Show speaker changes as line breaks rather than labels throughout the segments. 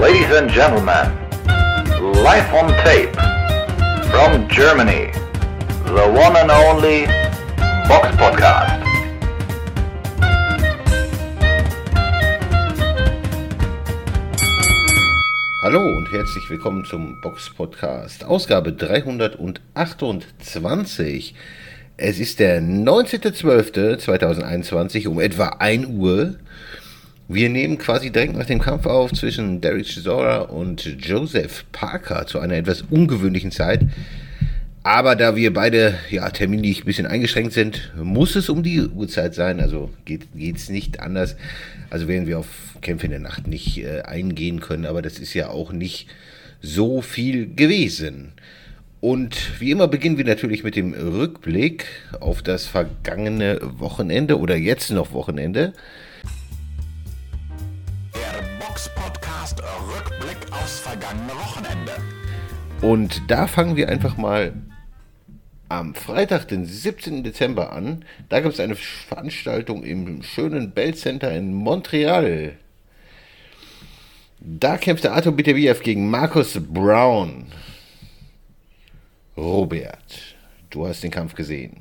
Ladies and gentlemen, live on tape from Germany, the one and only Box Podcast.
Hallo und herzlich willkommen zum Box Podcast, Ausgabe 328. Es ist der 19.12.2021 um etwa 1 Uhr. Wir nehmen quasi direkt nach dem Kampf auf zwischen Derek Chisora und Joseph Parker zu einer etwas ungewöhnlichen Zeit. Aber da wir beide ja, terminlich ein bisschen eingeschränkt sind, muss es um die Uhrzeit sein. Also geht es nicht anders. Also werden wir auf Kämpfe in der Nacht nicht äh, eingehen können. Aber das ist ja auch nicht so viel gewesen. Und wie immer beginnen wir natürlich mit dem Rückblick auf das vergangene Wochenende oder jetzt noch Wochenende.
Box-Podcast Rückblick aufs vergangene Wochenende.
Und da fangen wir einfach mal am Freitag, den 17. Dezember an. Da gab es eine Veranstaltung im schönen Bell Center in Montreal. Da kämpfte Arthur Beterbiev gegen Markus Brown. Robert, du hast den Kampf gesehen.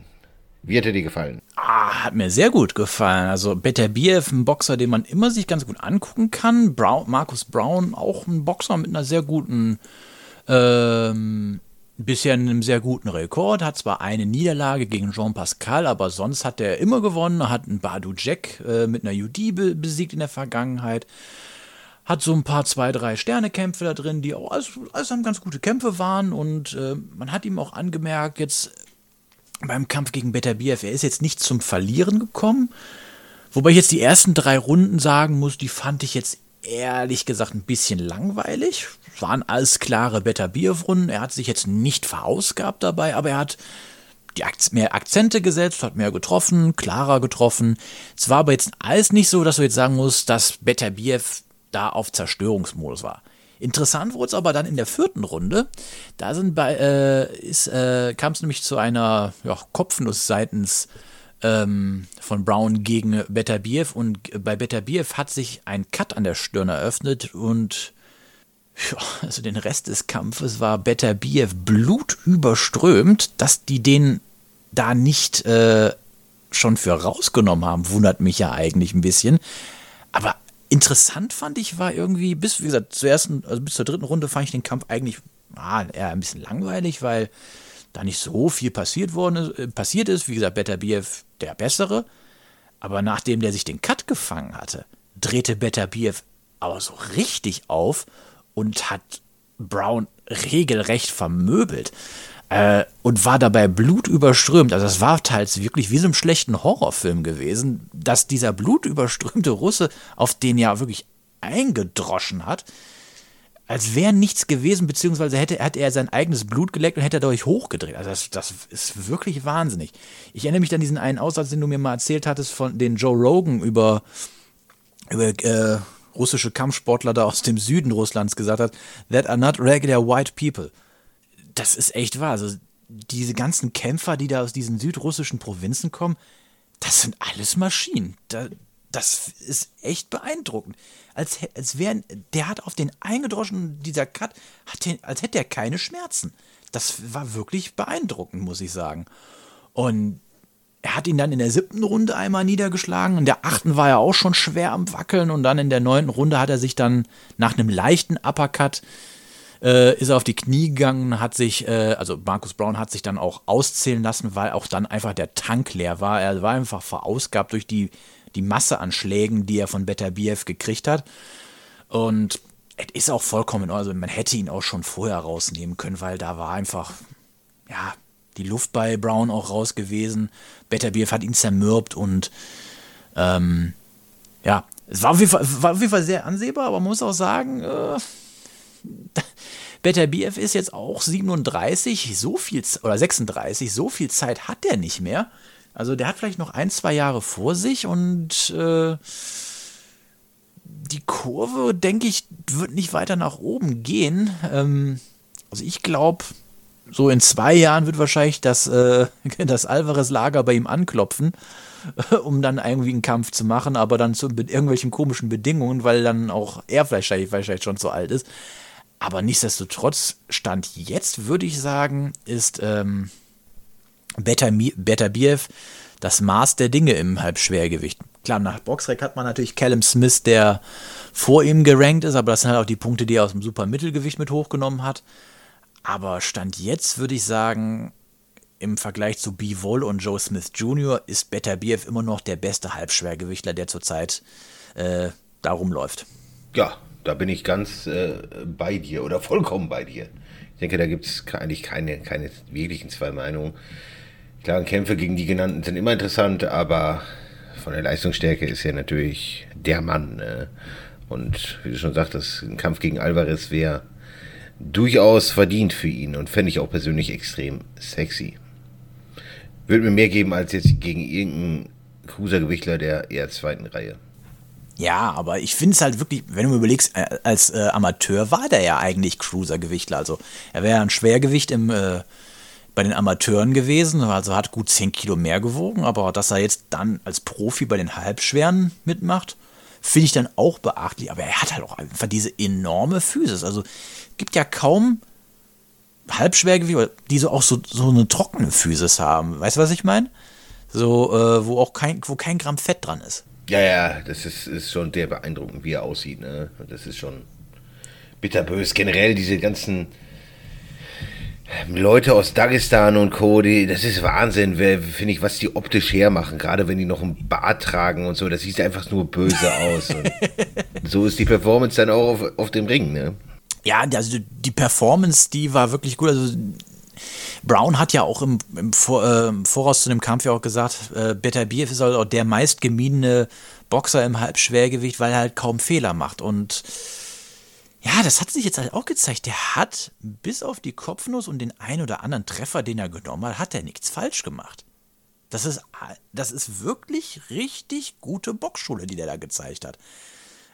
Wie hat er dir gefallen?
Ah, hat mir sehr gut gefallen. Also Beterbiev, ein Boxer, den man immer sich ganz gut angucken kann. Brown, Markus Brown, auch ein Boxer mit einer sehr guten, ähm, bisher einem sehr guten Rekord. Hat zwar eine Niederlage gegen Jean Pascal, aber sonst hat er immer gewonnen. Hat einen Badu Jack äh, mit einer UD be besiegt in der Vergangenheit hat so ein paar zwei, drei Sternekämpfe da drin, die auch alles, alles ganz gute Kämpfe waren und äh, man hat ihm auch angemerkt, jetzt beim Kampf gegen Beterbiev, er ist jetzt nicht zum Verlieren gekommen. Wobei ich jetzt die ersten drei Runden sagen muss, die fand ich jetzt ehrlich gesagt ein bisschen langweilig. Es waren alles klare Beterbiev-Runden. Er hat sich jetzt nicht verausgabt dabei, aber er hat mehr Akzente gesetzt, hat mehr getroffen, klarer getroffen. Es war aber jetzt alles nicht so, dass du jetzt sagen musst, dass Beterbiev da auf Zerstörungsmodus war. Interessant wurde es aber dann in der vierten Runde. Da sind bei, äh, äh, kam es nämlich zu einer ja, Kopfnuss seitens ähm, von Brown gegen Beterbiev und bei Beterbiev hat sich ein Cut an der Stirn eröffnet und ja, also den Rest des Kampfes war Beterbiev blutüberströmt, dass die den da nicht äh, schon für rausgenommen haben, wundert mich ja eigentlich ein bisschen. Aber Interessant fand ich war irgendwie, bis, wie gesagt, zur ersten, also bis zur dritten Runde fand ich den Kampf eigentlich ah, eher ein bisschen langweilig, weil da nicht so viel passiert, worden, äh, passiert ist. Wie gesagt, Beterbiev der Bessere. Aber nachdem der sich den Cut gefangen hatte, drehte Beterbiev aber so richtig auf und hat Brown regelrecht vermöbelt äh, und war dabei blutüberströmt. Also es war teils wirklich wie so einem schlechten Horrorfilm gewesen, dass dieser blutüberströmte Russe auf den ja wirklich eingedroschen hat, als wäre nichts gewesen, beziehungsweise hätte, hätte er sein eigenes Blut geleckt und hätte dadurch hochgedreht. Also das, das ist wirklich wahnsinnig. Ich erinnere mich an diesen einen Aussatz, den du mir mal erzählt hattest, von den Joe Rogan über, über äh, russische Kampfsportler da aus dem Süden Russlands gesagt hat, that are not regular white people das ist echt wahr. Also diese ganzen Kämpfer, die da aus diesen südrussischen Provinzen kommen, das sind alles Maschinen. Da, das ist echt beeindruckend. Als, als wären, der hat auf den eingedroschen, dieser Cut, hat den, als hätte er keine Schmerzen. Das war wirklich beeindruckend, muss ich sagen. Und er hat ihn dann in der siebten Runde einmal niedergeschlagen. In der achten war er auch schon schwer am Wackeln. Und dann in der neunten Runde hat er sich dann nach einem leichten Uppercut äh, ist er auf die Knie gegangen, hat sich, äh, also Markus Brown hat sich dann auch auszählen lassen, weil auch dann einfach der Tank leer war. Er war einfach verausgabt durch die, die Masse an Schlägen, die er von Beterbiev gekriegt hat. Und es ist auch vollkommen, also man hätte ihn auch schon vorher rausnehmen können, weil da war einfach, ja, die Luft bei Brown auch raus gewesen. Beterbiev hat ihn zermürbt und ähm, ja, es war auf, jeden Fall, war auf jeden Fall sehr ansehbar, aber man muss auch sagen, äh, Beterbiev ist jetzt auch 37, so viel, oder 36, so viel Zeit hat der nicht mehr. Also der hat vielleicht noch ein, zwei Jahre vor sich und äh, die Kurve, denke ich, wird nicht weiter nach oben gehen. Ähm, also ich glaube, so in zwei Jahren wird wahrscheinlich das, äh, das Alvarez-Lager bei ihm anklopfen um dann irgendwie einen Kampf zu machen, aber dann zu irgendwelchen komischen Bedingungen, weil dann auch er vielleicht, vielleicht schon zu alt ist. Aber nichtsdestotrotz, Stand jetzt, würde ich sagen, ist ähm, Beterbiev das Maß der Dinge im Halbschwergewicht. Klar, nach Boxrec hat man natürlich Callum Smith, der vor ihm gerankt ist, aber das sind halt auch die Punkte, die er aus dem Supermittelgewicht mit hochgenommen hat. Aber Stand jetzt würde ich sagen, im Vergleich zu B. Woll und Joe Smith Jr. ist Beterbiev immer noch der beste Halbschwergewichtler, der zurzeit äh, da rumläuft.
Ja, da bin ich ganz äh, bei dir oder vollkommen bei dir. Ich denke, da gibt es eigentlich keine, keine wirklichen zwei Meinungen. Klar, Kämpfe gegen die genannten sind immer interessant, aber von der Leistungsstärke ist er natürlich der Mann. Ne? Und wie du schon sagtest, ein Kampf gegen Alvarez wäre durchaus verdient für ihn und fände ich auch persönlich extrem sexy. Würde mir mehr geben als jetzt gegen irgendeinen Cruisergewichtler der eher zweiten Reihe.
Ja, aber ich finde es halt wirklich, wenn du mir überlegst, äh, als äh, Amateur war der ja eigentlich Cruisergewichtler. Also er wäre ja ein Schwergewicht im, äh, bei den Amateuren gewesen, also hat gut 10 Kilo mehr gewogen, aber dass er jetzt dann als Profi bei den Halbschweren mitmacht, finde ich dann auch beachtlich. Aber er hat halt auch einfach diese enorme Physis. Also gibt ja kaum Halbschwergewichte, die so auch so, so eine trockene Physis haben. Weißt du, was ich meine? So, äh, wo auch kein, wo kein Gramm Fett dran ist.
Ja, ja, das ist, ist schon sehr beeindruckend, wie er aussieht. Ne? Das ist schon bitterbös. Generell diese ganzen Leute aus Dagestan und Co., die, das ist Wahnsinn, finde ich, was die optisch hermachen, gerade wenn die noch einen Bart tragen und so, das sieht einfach nur böse aus. so ist die Performance dann auch auf, auf dem Ring, ne?
Ja, also die Performance, die war wirklich gut. Also Brown hat ja auch im, im, Vor, äh, Voraus zu dem Kampf ja auch gesagt, äh, Beterbiev ist halt auch der meistgemiedene Boxer im Halbschwergewicht, weil er halt kaum Fehler macht. Und ja, das hat sich jetzt halt auch gezeigt. Der hat bis auf die Kopfnuss und den ein oder anderen Treffer, den er genommen hat, hat er nichts falsch gemacht. Das ist, das ist wirklich richtig gute Boxschule, die der da gezeigt hat.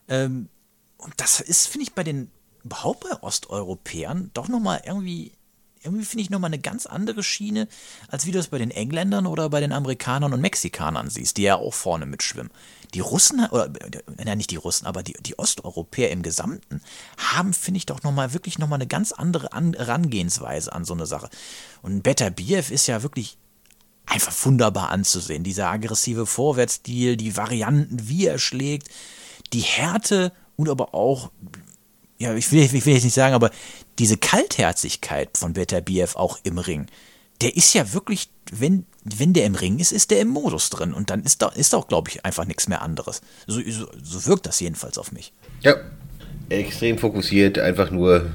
Ähm, und das ist, finde ich, bei den überhaupt bei Osteuropäern doch nochmal irgendwie, irgendwie finde ich nochmal eine ganz andere Schiene, als wie du es bei den Engländern oder bei den Amerikanern und Mexikanern siehst, die ja auch vorne mitschwimmen. Die Russen, oder ja, nicht die Russen, aber die, die Osteuropäer im Gesamten haben, finde ich, doch nochmal wirklich nochmal eine ganz andere an, Herangehensweise an so eine Sache. Und Better Biev ist ja wirklich einfach wunderbar anzusehen. Dieser aggressive Vorwärtsstil, die Varianten, wie er schlägt, die Härte und aber auch ja, ich will, ich will jetzt nicht sagen, aber diese Kaltherzigkeit von Beterbiev auch im Ring, der ist ja wirklich, wenn, wenn der im Ring ist, ist der im Modus drin. Und dann ist da, ist auch, glaube ich, einfach nichts mehr anderes. So, so, so wirkt das jedenfalls auf mich.
Ja, extrem fokussiert, einfach nur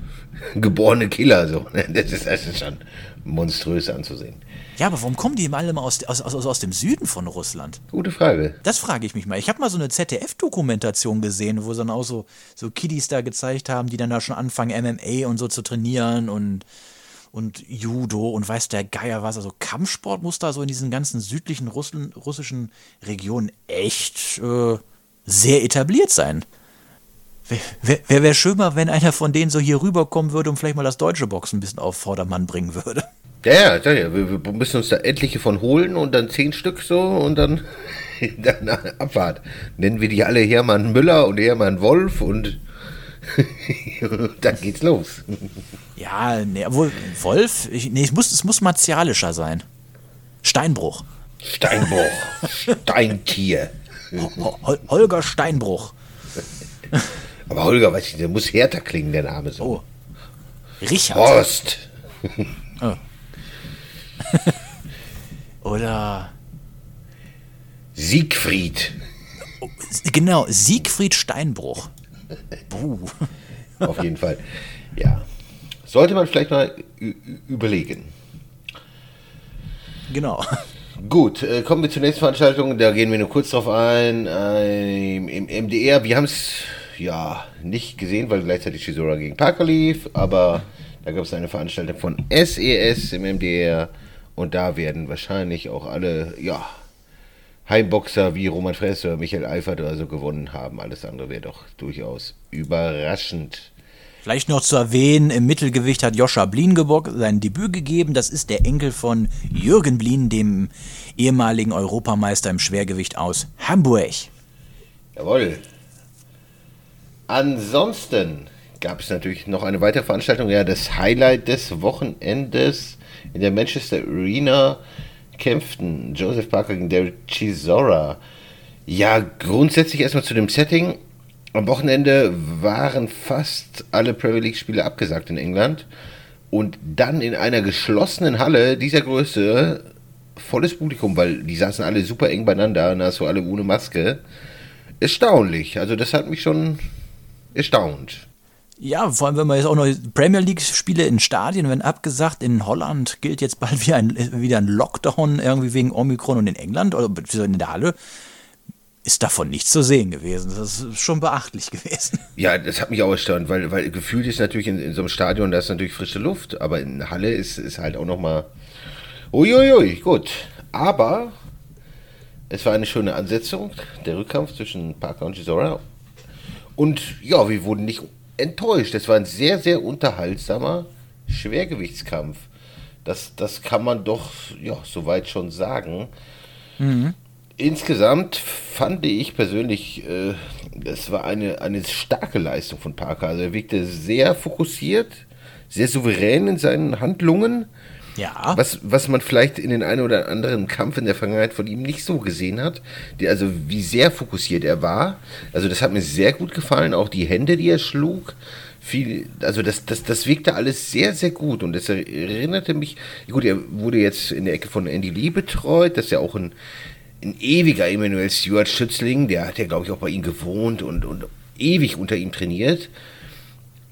geborene Killer. So. Das, ist, das ist schon monströs anzusehen.
Ja, aber warum kommen die alle mal aus, aus, aus, aus dem Süden von Russland?
Gute Frage.
Das frage ich mich mal. Ich habe mal so eine ZDF-Dokumentation gesehen, wo sie dann auch so, so Kiddies da gezeigt haben, die dann da schon anfangen, MMA und so zu trainieren und, und Judo und weiß der Geier was. Also Kampfsport muss da so in diesen ganzen südlichen Russen, russischen Regionen echt äh, sehr etabliert sein. Wäre wär, wär schöner, wenn einer von denen so hier rüberkommen würde und vielleicht mal das deutsche Boxen ein bisschen auf Vordermann bringen würde.
Ja, ja, ja, wir, wir müssen uns da etliche von holen und dann zehn Stück so und dann, dann Abfahrt. Nennen wir die alle Hermann Müller und Hermann Wolf und dann geht's los.
Ja, nee, obwohl Wolf, ich, nee, es muss, es muss martialischer sein. Steinbruch.
Steinbruch. Steintier.
Hol Holger Steinbruch.
Aber Holger, weiß ich, der muss härter klingen, der Name so. Oh.
Richard.
Horst.
Oder
Siegfried.
Genau, Siegfried Steinbruch. Buh.
Auf jeden Fall. Ja. Sollte man vielleicht mal überlegen.
Genau.
Gut, äh, kommen wir zur nächsten Veranstaltung. Da gehen wir nur kurz drauf ein. Äh, Im MDR, wir haben es ja nicht gesehen, weil gleichzeitig Chisora gegen Parker lief, aber da gab es eine Veranstaltung von SES e im MDR und da werden wahrscheinlich auch alle, ja, Heimboxer wie Roman Fress oder Michael Eifert oder so gewonnen haben. Alles andere wäre doch durchaus überraschend.
Vielleicht noch zu erwähnen, im Mittelgewicht hat Joscha Bliengeborg sein Debüt gegeben. Das ist der Enkel von Jürgen Blien, dem ehemaligen Europameister im Schwergewicht aus Hamburg.
Jawohl. Ansonsten gab es natürlich noch eine weitere Veranstaltung, ja, das Highlight des Wochenendes in der Manchester Arena kämpften Joseph Parker gegen Derek Chisora. Ja, grundsätzlich erstmal zu dem Setting. Am Wochenende waren fast alle Premier League-Spiele abgesagt in England. Und dann in einer geschlossenen Halle dieser Größe volles Publikum, weil die saßen alle super eng beieinander und hast du alle ohne Maske. Erstaunlich. Also das hat mich schon erstaunt.
Ja, vor allem, wenn man jetzt auch noch Premier League-Spiele in Stadien werden abgesagt. In Holland gilt jetzt bald wieder ein, wieder ein Lockdown irgendwie wegen Omikron und in England oder in der Halle ist davon nichts zu sehen gewesen. Das ist schon beachtlich gewesen.
Ja, das hat mich auch erstaunt, weil, weil gefühlt ist natürlich in, in so einem Stadion, da ist natürlich frische Luft, aber in Halle ist, ist halt auch nochmal. Uiuiui, gut. Aber es war eine schöne Ansetzung, der Rückkampf zwischen Parker und Gisora. Und ja, wir wurden nicht enttäuscht. Es war ein sehr, sehr unterhaltsamer Schwergewichtskampf. Das, das kann man doch ja, soweit schon sagen. Mhm. Insgesamt fand ich persönlich, äh, das war eine, eine starke Leistung von Parker. Also er wirkte sehr fokussiert, sehr souverän in seinen Handlungen.
Ja.
Was, was man vielleicht in den einen oder anderen Kampf in der Vergangenheit von ihm nicht so gesehen hat. Die, also wie sehr fokussiert er war. Also das hat mir sehr gut gefallen. Auch die Hände, die er schlug. Viel, also das, das, das wirkte alles sehr, sehr gut. Und das erinnerte mich, gut, er wurde jetzt in der Ecke von Andy Lee betreut. Das ist ja auch ein ein ewiger Emmanuel Stewart Schützling, der hat ja, glaube ich, auch bei ihm gewohnt und, und ewig unter ihm trainiert.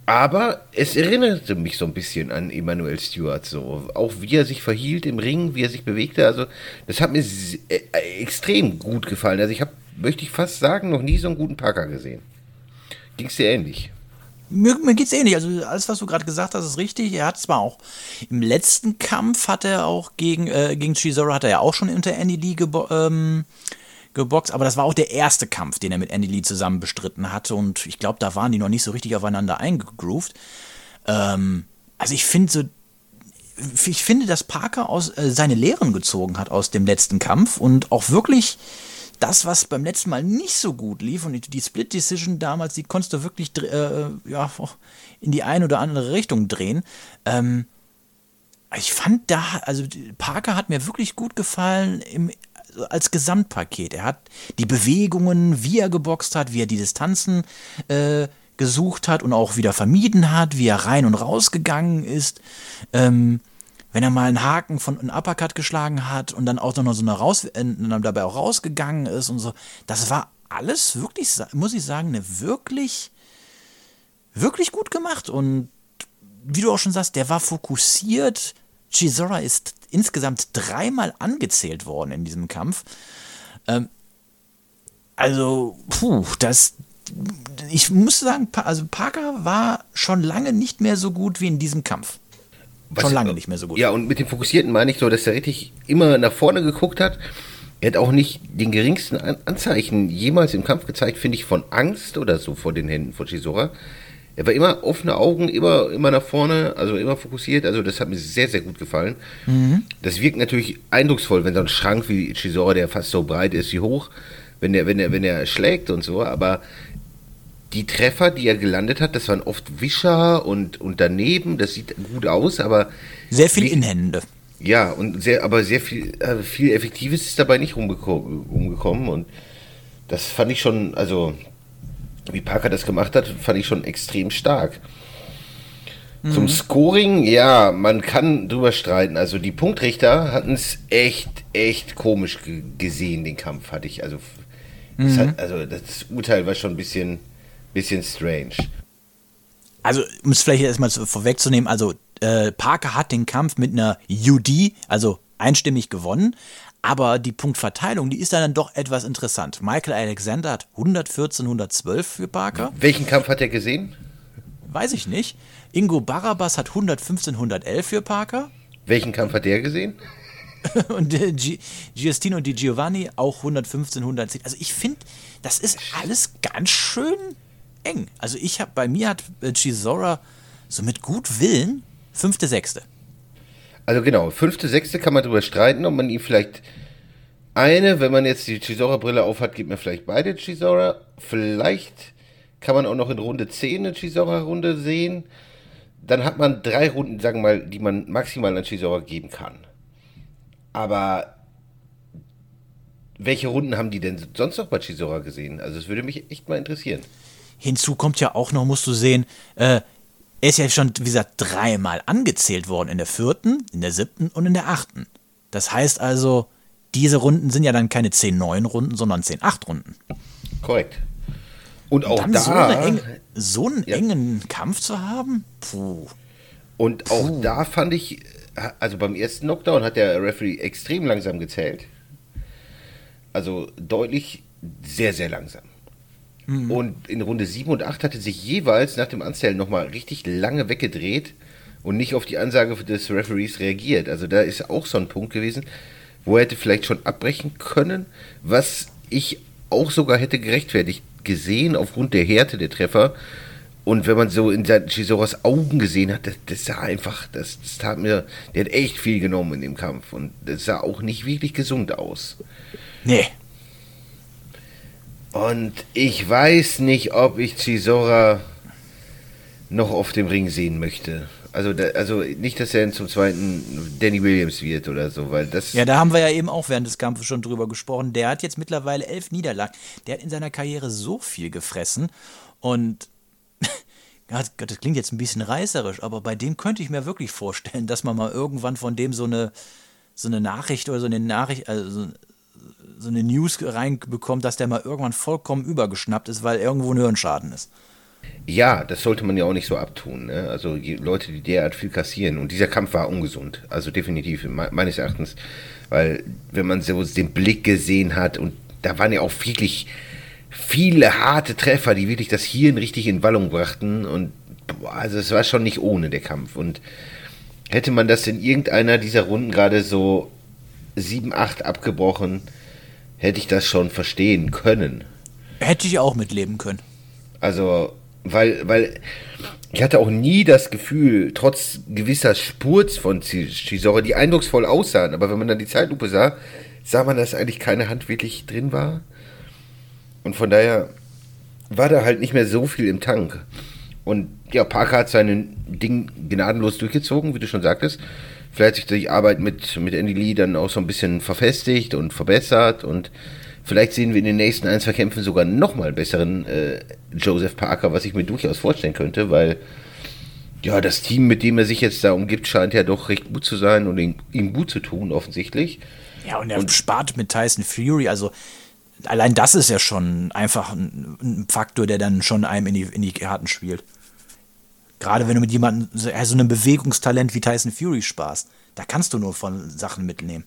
Aber es erinnerte mich so ein bisschen an Emmanuel Stewart, so. Auch wie er sich verhielt im Ring, wie er sich bewegte. Also, das hat mir äh, extrem gut gefallen. Also, ich habe, möchte ich fast sagen, noch nie so einen guten Parker gesehen. Ging es dir ähnlich?
Mir, mir geht's ähnlich. Also alles, was du gerade gesagt hast, ist richtig. Er hat zwar auch im letzten Kampf hat er auch gegen äh, gegen Chisora hat er ja auch schon unter Andy Lee ähm, geboxt, aber das war auch der erste Kampf, den er mit Andy Lee zusammen bestritten hatte und ich glaube, da waren die noch nicht so richtig aufeinander eingegroovt. Ähm, also ich finde so ich finde, dass Parker aus äh, seine Lehren gezogen hat aus dem letzten Kampf und auch wirklich das, was beim letzten Mal nicht so gut lief und die, Split Decision damals, die konntest du wirklich äh, ja, in die eine oder andere Richtung drehen. Ähm, ich fand da, also Parker hat mir wirklich gut gefallen im, als Gesamtpaket. Er hat die Bewegungen, wie er geboxt hat, wie er die Distanzen äh, gesucht hat und auch wieder vermieden hat, wie er rein und raus gegangen ist. Ähm, wenn er mal einen Haken von einem Uppercut geschlagen hat und dann auch noch so eine raus, äh, dabei auch rausgegangen ist und so. Das war alles wirklich, muss ich sagen, eine wirklich, wirklich gut gemacht. Und wie du auch schon sagst, der war fokussiert. Chisora ist insgesamt dreimal angezählt worden in diesem Kampf. Ähm, also, puh, das, ich muss sagen, also Parker war schon lange nicht mehr so gut wie in diesem Kampf.
Was,
Schon lange nicht mehr so gut.
Ja, und mit dem Fokussierten meine ich so, dass er richtig immer nach vorne geguckt hat. Er hat auch nicht den geringsten Anzeichen jemals im Kampf gezeigt, finde ich, von Angst oder so vor den Händen von Chisora. Er war immer offene Augen, immer, immer nach vorne, also immer fokussiert. Also das hat mir sehr, sehr gut gefallen. Mhm. Das wirkt natürlich eindrucksvoll, wenn so ein Schrank wie Chisora, der fast so breit ist wie hoch, wenn er, wenn er, wenn er schlägt und so. Aber die Treffer, die er gelandet hat, das waren oft Wischer und, und daneben. Das sieht gut aus, aber.
Sehr viel wie, Inhände.
Ja, und sehr, aber sehr viel, äh, viel Effektives ist dabei nicht umgekommen. Und das fand ich schon, also, wie Parker das gemacht hat, fand ich schon extrem stark. Mhm. Zum Scoring, ja, man kann drüber streiten. Also, die Punktrichter hatten es echt, echt komisch gesehen, den Kampf, hatte ich. Also, mhm. das hat, also, das Urteil war schon ein bisschen bisschen strange.
Also, um es vielleicht erstmal vorwegzunehmen, also äh, Parker hat den Kampf mit einer UD, also einstimmig gewonnen, aber die Punktverteilung, die ist dann doch etwas interessant. Michael Alexander hat 114, 112 für Parker.
Welchen Kampf hat er gesehen?
Weiß ich nicht. Ingo Barabas hat 115, 111 für Parker.
Welchen Kampf hat der gesehen?
und äh, Giustino Di Giovanni auch 115, 110. Also ich finde, das ist alles ganz schön eng. Also ich habe, bei mir hat äh, Chisora so mit gut Willen fünfte, sechste.
Also genau, fünfte, sechste kann man darüber streiten, ob man ihm vielleicht eine, wenn man jetzt die Chisora-Brille aufhat, gibt man vielleicht beide Chisora. Vielleicht kann man auch noch in Runde 10 eine Chisora-Runde sehen. Dann hat man drei Runden, sagen wir mal, die man maximal an Chisora geben kann. Aber welche Runden haben die denn sonst noch bei Chisora gesehen? Also es würde mich echt mal interessieren.
Hinzu kommt ja auch noch, musst du sehen, äh, er ist ja schon, wie gesagt, dreimal angezählt worden. In der vierten, in der siebten und in der achten. Das heißt also, diese Runden sind ja dann keine 10-9-Runden, sondern 10-8-Runden.
Korrekt. Und auch
Dann
da.
so, eine enge, so einen
Ja.
engen Kampf zu haben? Puh.
Und auch da fand ich, also beim ersten Knockdown hat der Referee extrem langsam gezählt. Also deutlich sehr, sehr langsam. Und in Runde 7 und 8 hatte sich jeweils nach dem Anzählen nochmal richtig lange weggedreht und nicht auf die Ansage des Referees reagiert. Also da ist auch so ein Punkt gewesen, wo er hätte vielleicht schon abbrechen können, was ich auch sogar hätte gerechtfertigt gesehen aufgrund der Härte der Treffer. Und wenn man so in Chisoras Augen gesehen hat, das, das sah einfach, das, das tat mir, der hat echt viel genommen in dem Kampf und das sah auch nicht wirklich gesund aus.
Nee.
Und ich weiß nicht, ob ich Chisora noch auf dem Ring sehen möchte. Also, da, also nicht, dass er zum zweiten Danny Williams wird oder so, weil das.
Ja, da haben wir ja eben auch während des Kampfes schon drüber gesprochen. Der hat jetzt mittlerweile elf Niederlagen. Der hat in seiner Karriere so viel gefressen. Und das klingt jetzt ein bisschen reißerisch, aber bei dem könnte ich mir wirklich vorstellen, dass man mal irgendwann von dem so eine, so eine Nachricht oder so eine Nachricht, also so, eine News reinbekommt, dass der mal irgendwann vollkommen übergeschnappt ist, weil irgendwo ein Hirnschaden ist.
Ja, das sollte man ja auch nicht so abtun. Ne? Also die Leute, die derart viel kassieren. Und dieser Kampf war ungesund. Also definitiv, me meines Erachtens. Weil, wenn man so den Blick gesehen hat, und da waren ja auch wirklich viele harte Treffer, die wirklich das Hirn richtig in Wallung brachten. Und boah, also es war schon nicht ohne der Kampf. Und hätte man das in irgendeiner dieser Runden gerade so 7, 8 abgebrochen, hätte ich das schon verstehen können.
Hätte ich auch mitleben können.
Also, weil, weil ich hatte auch nie das Gefühl, trotz gewisser Spurz von Chisora, die eindrucksvoll aussahen, aber wenn man dann die Zeitlupe sah, sah man, dass eigentlich keine Hand wirklich drin war. Und von daher war da halt nicht mehr so viel im Tank. Und ja, Parker hat sein Ding gnadenlos durchgezogen, wie du schon sagtest. Vielleicht hat sich die Arbeit mit, mit Andy Lee dann auch so ein bisschen verfestigt und verbessert und Vielleicht sehen wir in den nächsten ein, zwei Kämpfen sogar nochmal besseren äh, Joseph Parker, was ich mir durchaus vorstellen könnte, weil ja, das Team, mit dem er sich jetzt da umgibt, scheint ja doch recht gut zu sein und ihm, ihm gut zu tun, offensichtlich.
Ja, und er spart mit Tyson Fury, also allein das ist ja schon einfach ein, ein Faktor, der dann schon einem in die, in die Karten spielt. Gerade wenn du mit jemandem, so so einem Bewegungstalent wie Tyson Fury sparst, da kannst du nur von Sachen mitnehmen.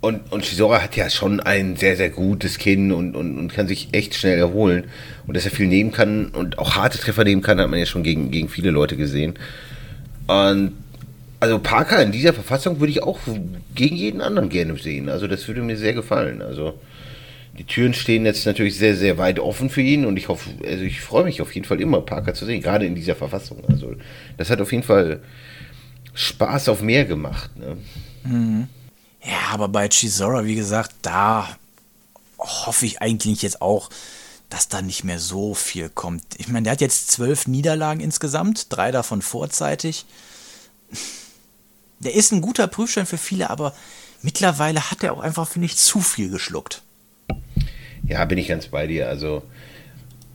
Und, und Chisora hat ja schon ein sehr, sehr gutes Kinn und, und, und kann sich echt schnell erholen. Und dass er viel nehmen kann und auch harte Treffer nehmen kann, hat man ja schon gegen, gegen viele Leute gesehen. Und also Parker in dieser Verfassung würde ich auch gegen jeden anderen gerne sehen. Also das würde mir sehr gefallen. Also die Türen stehen jetzt natürlich sehr, sehr weit offen für ihn und ich hoffe, also ich freue mich auf jeden Fall immer, Parker zu sehen, gerade in dieser Verfassung. Also das hat auf jeden Fall Spaß auf mehr gemacht. Ne?
Ja, aber bei Chisora, wie gesagt, da hoffe ich eigentlich jetzt auch, dass da nicht mehr so viel kommt. Ich meine, der hat jetzt zwölf Niederlagen insgesamt, drei davon vorzeitig. Der ist ein guter Prüfstein für viele, aber mittlerweile hat er auch einfach, finde ich, zu viel geschluckt.
Ja, bin ich ganz bei dir. Also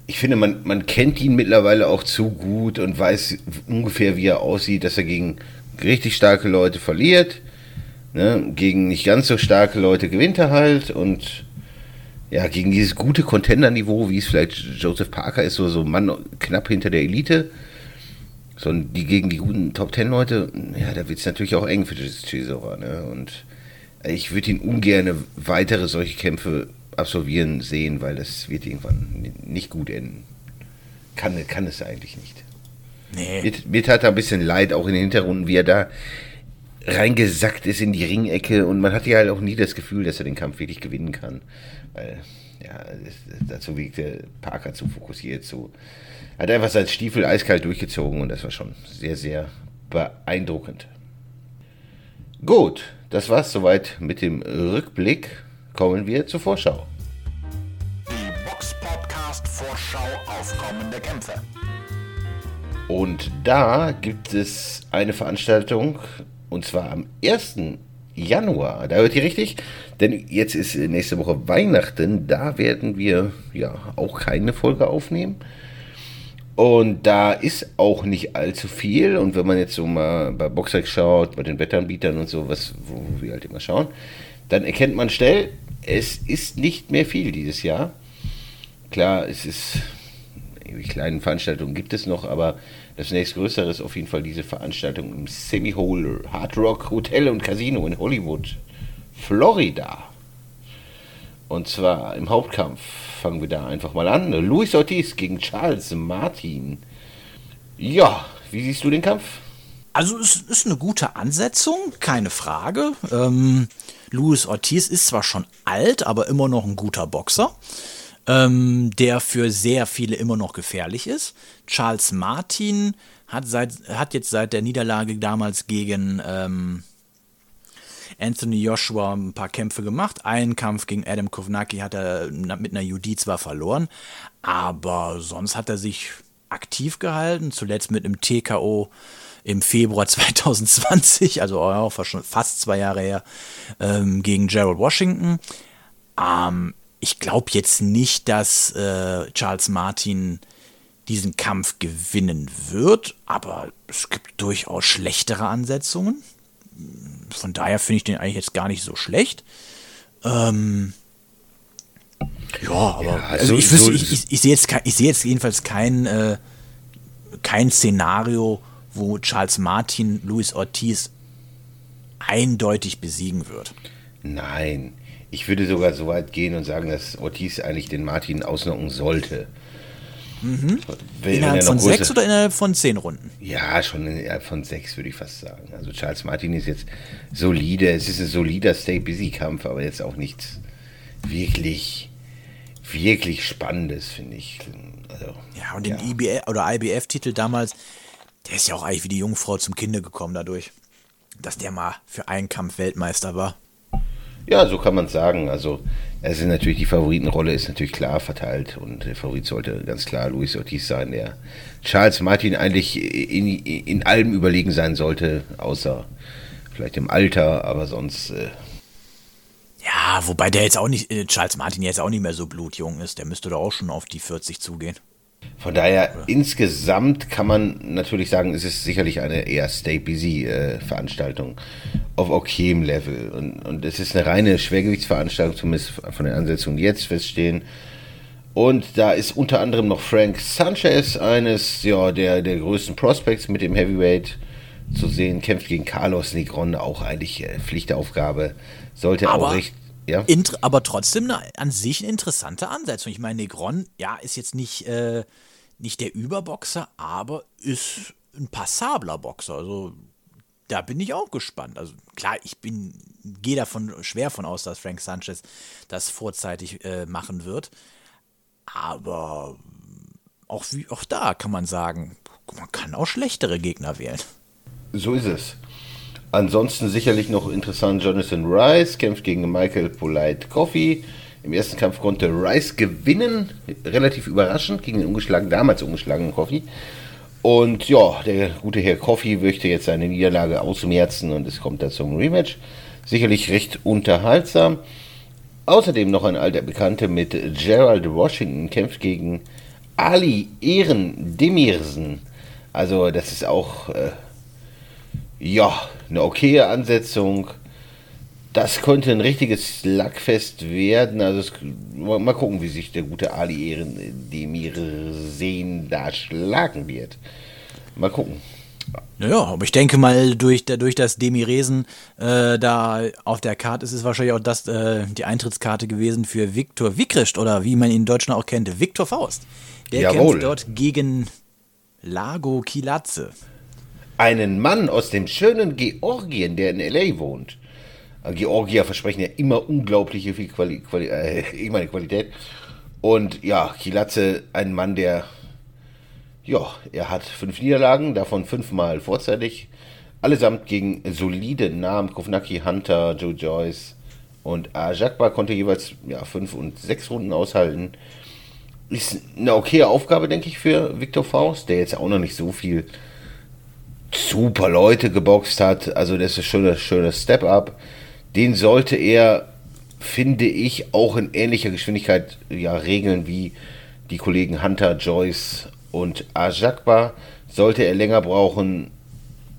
ich finde, man, man kennt ihn mittlerweile auch zu gut und weiß ungefähr, wie er aussieht, dass er gegen richtig starke Leute verliert. Ne? Gegen nicht ganz so starke Leute gewinnt er halt und ja, gegen dieses gute Contender-Niveau, wie es vielleicht Joseph Parker ist, so, so Mann knapp hinter der Elite. So, die gegen die guten Top Ten Leute, ja, da wird es natürlich auch eng für Chisora, ne? Und ich würde ihn ungern weitere solche Kämpfe absolvieren sehen, weil das wird irgendwann nicht gut enden. Kann, kann es eigentlich nicht.
Nee.
Mir, mir tat da ein bisschen leid, auch in den Hinterrunden, wie er da reingesackt ist in die Ringecke und man hatte ja halt auch nie das Gefühl, dass er den Kampf wirklich gewinnen kann. Weil, ja, dazu wirkte Parker zu fokussiert, zu. Hat einfach seinen Stiefel eiskalt durchgezogen und das war schon sehr, sehr beeindruckend. Gut, das war's soweit mit dem Rückblick. Kommen wir zur Vorschau.
Die Box Podcast Vorschau auf kommende Kämpfe.
Und da gibt es eine Veranstaltung, und zwar am 1. Januar. Da hört ihr richtig, denn jetzt ist nächste Woche Weihnachten. Da werden wir ja auch keine Folge aufnehmen. Und da ist auch nicht allzu viel. Und wenn man jetzt so mal bei Boxrec schaut, bei den Wetteranbietern und so, was, wo wir halt immer schauen, dann erkennt man schnell, es ist nicht mehr viel dieses Jahr. Klar, es ist, die kleinen Veranstaltungen gibt es noch, aber das nächstgrößere ist auf jeden Fall diese Veranstaltung im Semi-Hole Hard Rock Hotel und Casino in Hollywood, Florida. Und zwar im Hauptkampf fangen wir da einfach mal an. Luis Ortiz gegen Charles Martin. Ja, wie siehst du den Kampf?
Also es ist eine gute Ansetzung, keine Frage. Ähm, Luis Ortiz ist zwar schon alt, aber immer noch ein guter Boxer, ähm, der für sehr viele immer noch gefährlich ist. Charles Martin hat, seit, hat jetzt seit der Niederlage damals gegen ähm, Anthony Joshua ein paar Kämpfe gemacht. Einen Kampf gegen Adam Kovnacki hat er mit einer Judy zwar verloren, aber sonst hat er sich aktiv gehalten, zuletzt mit einem TKO im Februar 2020, also auch schon fast zwei Jahre her, ähm, gegen Gerald Washington. Ähm, ich glaube jetzt nicht, dass äh, Charles Martin diesen Kampf gewinnen wird, aber es gibt durchaus schlechtere Ansetzungen von daher finde ich den eigentlich jetzt gar nicht so schlecht. Ähm, ja, aber ja, also, also ich, wüsste, ich, ich, ich sehe jetzt, seh jetzt jedenfalls kein, äh, kein Szenario, wo Charles Martin Luis Ortiz eindeutig besiegen wird.
Nein, ich würde sogar so weit gehen und sagen, dass Ortiz eigentlich den Martin ausnocken sollte.
Mhm. innerhalb von sechs oder innerhalb von zehn Runden?
Ja, schon innerhalb von sechs, würde ich fast sagen. Also Charles Martin ist jetzt solide, es ist ein solider Stay-Busy-Kampf, aber jetzt auch nichts wirklich, wirklich Spannendes, finde ich.
Also, ja, und den ja. IBF oder IBF-Titel damals, der ist ja auch eigentlich wie die Jungfrau zum Kinde gekommen dadurch, dass der mal für einen Kampf Weltmeister war.
Ja, so kann man es sagen. Also, es ist natürlich, die Favoritenrolle ist natürlich klar verteilt und der Favorit sollte ganz klar Luis Ortiz sein, der Charles Martin eigentlich in, in allem überlegen sein sollte, außer vielleicht im Alter, aber sonst. Äh
ja, wobei der jetzt auch nicht, äh, Charles Martin jetzt auch nicht mehr so blutjung ist, der müsste doch auch schon auf die 40 zugehen.
Von daher, insgesamt kann man natürlich sagen, es ist sicherlich eine eher Stay-Busy-Veranstaltung äh, auf okayem Level. Und, und es ist eine reine Schwergewichtsveranstaltung, zumindest von den Ansetzungen, die jetzt feststehen. Und da ist unter anderem noch Frank Sanchez, eines ja, der, der größten Prospects mit dem Heavyweight zu sehen, kämpft gegen Carlos Negron, auch eigentlich äh, Pflichtaufgabe. Sollte
Aber
auch recht
ja. aber trotzdem eine, an sich eine interessante Ansetzung. Ich meine, Negron, ja, ist jetzt nicht, äh, nicht der Überboxer, aber ist ein passabler Boxer. Also da bin ich auch gespannt. Also klar, ich bin, gehe davon schwer von aus, dass Frank Sanchez das vorzeitig äh, machen wird. Aber auch, wie, auch da kann man sagen, man kann auch schlechtere Gegner wählen.
So ist es. Ansonsten sicherlich noch interessant, Jonathan Rice kämpft gegen Michael Polite Coffee. Im ersten Kampf konnte Rice gewinnen, relativ überraschend, gegen den ungeschlagenen, damals ungeschlagenen Coffee. Und ja, der gute Herr Coffee möchte jetzt seine Niederlage ausmerzen und es kommt da zum Rematch. Sicherlich recht unterhaltsam. Außerdem noch ein alter Bekannter mit Gerald Washington kämpft gegen Ali Ehren Demirsen. Also das ist auch äh, ja, eine okaye Ansetzung. Das könnte ein richtiges Lackfest werden. Also es, mal gucken, wie sich der gute Ali Ehrendemir sehen da schlagen wird. Mal gucken.
Naja, aber ich denke mal, durch, durch das Demiresen äh, da auf der Karte ist es wahrscheinlich auch das, äh, die Eintrittskarte gewesen für Viktor Wikrischt oder wie man ihn in Deutschland auch kennt, Viktor Faust. Der Jawohl. kämpft dort gegen Lago Kilatze.
Einen Mann aus dem schönen Georgien, der in L.A. wohnt. Äh, Georgier versprechen ja immer unglaubliche viel Quali Quali äh, ich meine Qualität. Und ja, Kilatze, ein Mann, der, ja, er hat fünf Niederlagen, davon fünfmal vorzeitig. Allesamt gegen solide Namen, Kovnacki, Hunter, Joe Joyce und Ajakba konnte jeweils ja, fünf und sechs Runden aushalten. Ist eine okaye Aufgabe, denke ich, für Viktor Faust, der jetzt auch noch nicht so viel super Leute geboxt hat. Also das ist schon ein schönes Step-up. Den sollte er, finde ich, auch in ähnlicher Geschwindigkeit ja, regeln wie die Kollegen Hunter, Joyce und Ajakba. Sollte er länger brauchen,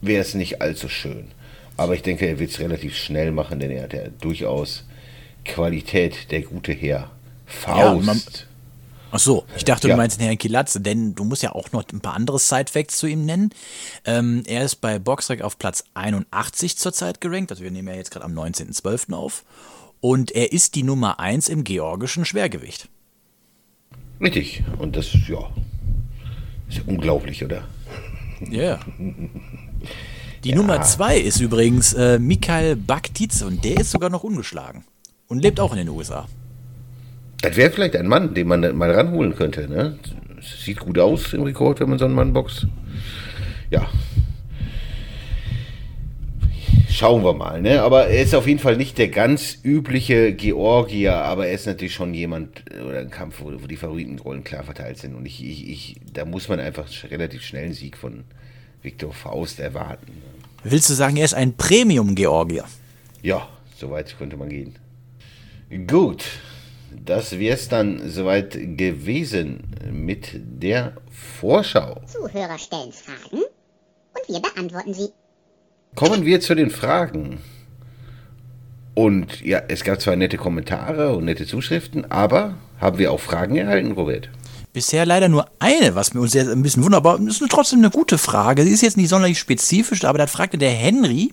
wäre es nicht allzu schön. Aber ich denke, er wird es relativ schnell machen, denn er hat ja durchaus Qualität, der gute Herr. Faust.
Ja, man- Ach so, ich dachte,
Ja.
du meinst den Herrn Kilatze, denn du musst ja auch noch ein paar andere Side-Facts zu ihm nennen. Ähm, er ist bei Boxrec auf Platz 81 zurzeit gerankt, also wir nehmen ja jetzt gerade am 19.12. auf. Und er ist die Nummer 1 im georgischen Schwergewicht.
Richtig. Und das, ja, ist ja unglaublich, oder?
Ja. Die Nummer 2 ist übrigens äh, Mikhail Baktitz und der ist sogar noch ungeschlagen. Und lebt auch in den USA.
Das wäre vielleicht ein Mann, den man mal ranholen könnte. Ne? Sieht gut aus im Rekord, wenn man so einen Mann boxt. Ja. Schauen wir mal, ne? Aber er ist auf jeden Fall nicht der ganz übliche Georgier, aber er ist natürlich schon jemand äh, oder ein Kampf, wo, wo die Favoritenrollen klar verteilt sind. Und ich, ich, ich, da muss man einfach relativ schnell einen Sieg von Viktor Faust erwarten.
Willst du sagen, er ist ein Premium-Georgier?
Ja, soweit könnte man gehen. Gut, das wäre es dann soweit gewesen mit der Vorschau.
Zuhörer stellen Fragen und wir beantworten sie.
Kommen wir zu den Fragen. Und ja, es gab zwar nette Kommentare und nette Zuschriften, aber haben wir auch Fragen erhalten, Robert?
Bisher leider nur eine, was mir uns jetzt ein bisschen wundert, aber das ist trotzdem eine gute Frage. Sie ist jetzt nicht sonderlich spezifisch, aber da fragte der Henry,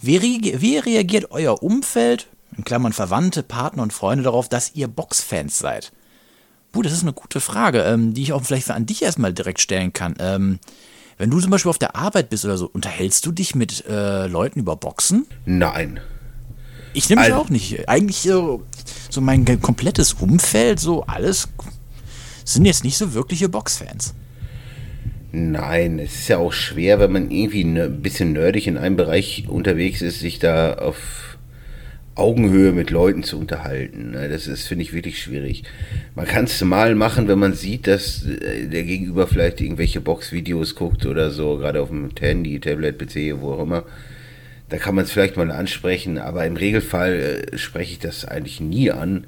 wie, re wie reagiert euer Umfeld, in Klammern Verwandte, Partner und Freunde darauf, dass ihr Boxfans seid? Puh, das ist eine gute Frage, ähm, die ich auch vielleicht an dich erstmal direkt stellen kann. Ähm, wenn du zum Beispiel auf der Arbeit bist oder so, unterhältst du dich mit äh, Leuten über Boxen?
Nein.
Ich nämlich
Also-
auch nicht. Eigentlich so, so mein komplettes Umfeld, so alles, sind jetzt nicht so wirkliche Boxfans.
Nein, es ist ja auch schwer, wenn man irgendwie ein bisschen nerdig in einem Bereich unterwegs ist, sich da auf Augenhöhe mit Leuten zu unterhalten. ne? Das ist, finde ich, wirklich schwierig. Man kann es mal machen, wenn man sieht, dass äh, der Gegenüber vielleicht irgendwelche Boxvideos guckt oder so, gerade auf dem Handy, Tablet, PC, wo auch immer. Da kann man es vielleicht mal ansprechen, aber im Regelfall äh, spreche ich das eigentlich nie an,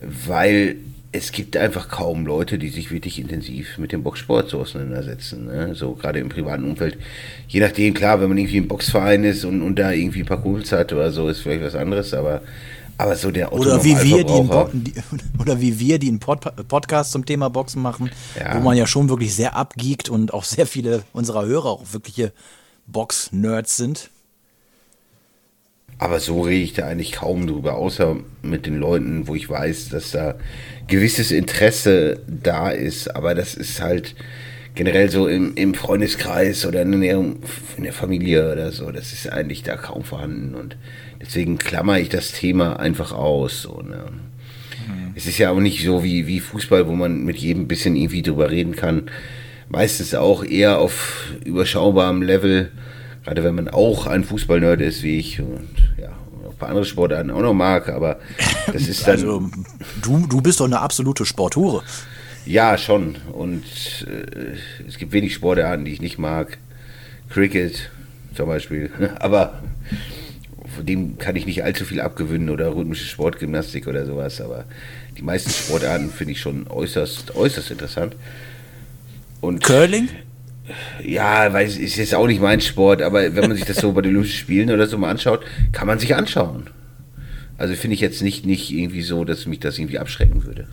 weil es gibt einfach kaum Leute, die sich wirklich intensiv mit dem Boxsport so auseinandersetzen. Ne? So gerade im privaten Umfeld. Je nachdem, klar, wenn man irgendwie im Boxverein ist und, und da irgendwie ein paar Kumpels hat oder so, ist vielleicht was anderes, aber, aber so der
Oder wie, wir, die Bo- die, oder wie wir, die einen Pod Podcast zum Thema Boxen machen,
Ja.
wo man ja schon wirklich sehr abgeekt und auch sehr viele unserer Hörer auch wirkliche Box-Nerds sind.
Aber so rede ich da eigentlich kaum drüber, außer mit den Leuten, wo ich weiß, dass da gewisses Interesse da ist. Aber das ist halt generell so im, im Freundeskreis oder in der, in der Familie oder so. Das ist eigentlich da kaum vorhanden. Und deswegen klammer ich das Thema einfach aus. So, ne? Es ist ja auch nicht so wie, wie Fußball, wo man mit jedem ein bisschen irgendwie drüber reden kann. Meistens auch eher auf überschaubarem Level. Gerade wenn man auch ein Fußballnerd ist wie ich paar andere Sportarten auch noch mag, aber das ist dann.
Also, du, du bist doch eine absolute Sporthure.
Ja, schon. Und äh, es gibt wenig Sportarten, die ich nicht mag. Cricket zum Beispiel. Aber von dem kann ich nicht allzu viel abgewinnen oder rhythmische Sportgymnastik oder sowas. Aber die meisten Sportarten finde ich schon äußerst, äußerst interessant. Und
Curling?
Ja, weiß, ist jetzt auch nicht mein Sport, aber wenn man sich das so bei den Olympischen Spielen oder so mal anschaut, kann man sich anschauen. Also finde ich jetzt nicht, nicht irgendwie so, dass mich das irgendwie abschrecken würde.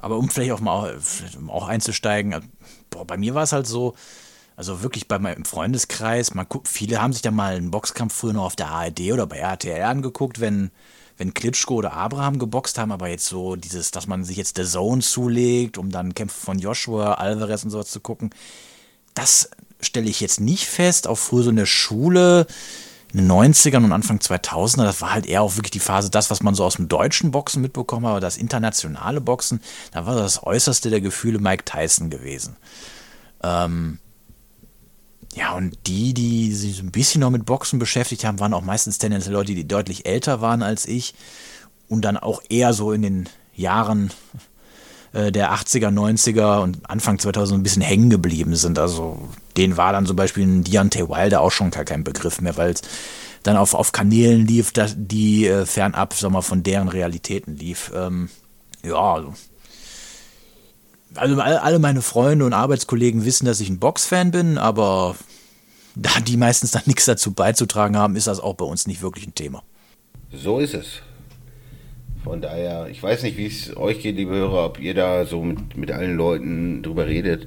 Aber um vielleicht auch mal um auch einzusteigen, also, boah, bei mir war es halt so, also wirklich bei meinem Freundeskreis, man guckt, viele haben sich da mal einen Boxkampf früher noch auf der ARD oder bei RTL angeguckt, wenn, wenn Klitschko oder Abraham geboxt haben, aber jetzt so dieses, dass man sich jetzt The Zone zulegt, um dann Kämpfe von Joshua, Alvarez und sowas zu gucken, das stelle ich jetzt nicht fest. Auch früher so in der Schule, in den 90ern und Anfang 2000er, das war halt eher auch wirklich die Phase, das, was man so aus dem deutschen Boxen mitbekommen hat, aber das internationale Boxen, da war das äußerste der Gefühle Mike Tyson gewesen. Ähm, ja, und die, die sich so ein bisschen noch mit Boxen beschäftigt haben, waren auch meistens tendenziell Leute, die deutlich älter waren als ich und dann auch eher so in den Jahren äh, der 80er, 90er und Anfang 2000 ein bisschen hängen geblieben sind. Also denen war dann zum Beispiel ein Deontay Wilder auch schon gar kein Begriff mehr, weil es dann auf, auf Kanälen lief, die äh, fernab sag mal, von deren Realitäten lief. Ähm, ja, also, also all- alle meine Freunde und Arbeitskollegen wissen, dass ich ein Boxfan bin, aber da die meistens dann nichts dazu beizutragen haben, ist das auch bei uns nicht wirklich ein Thema.
So ist es. Von daher, ich weiß nicht, wie es euch geht, liebe Hörer, ob ihr da so mit, mit allen Leuten drüber redet.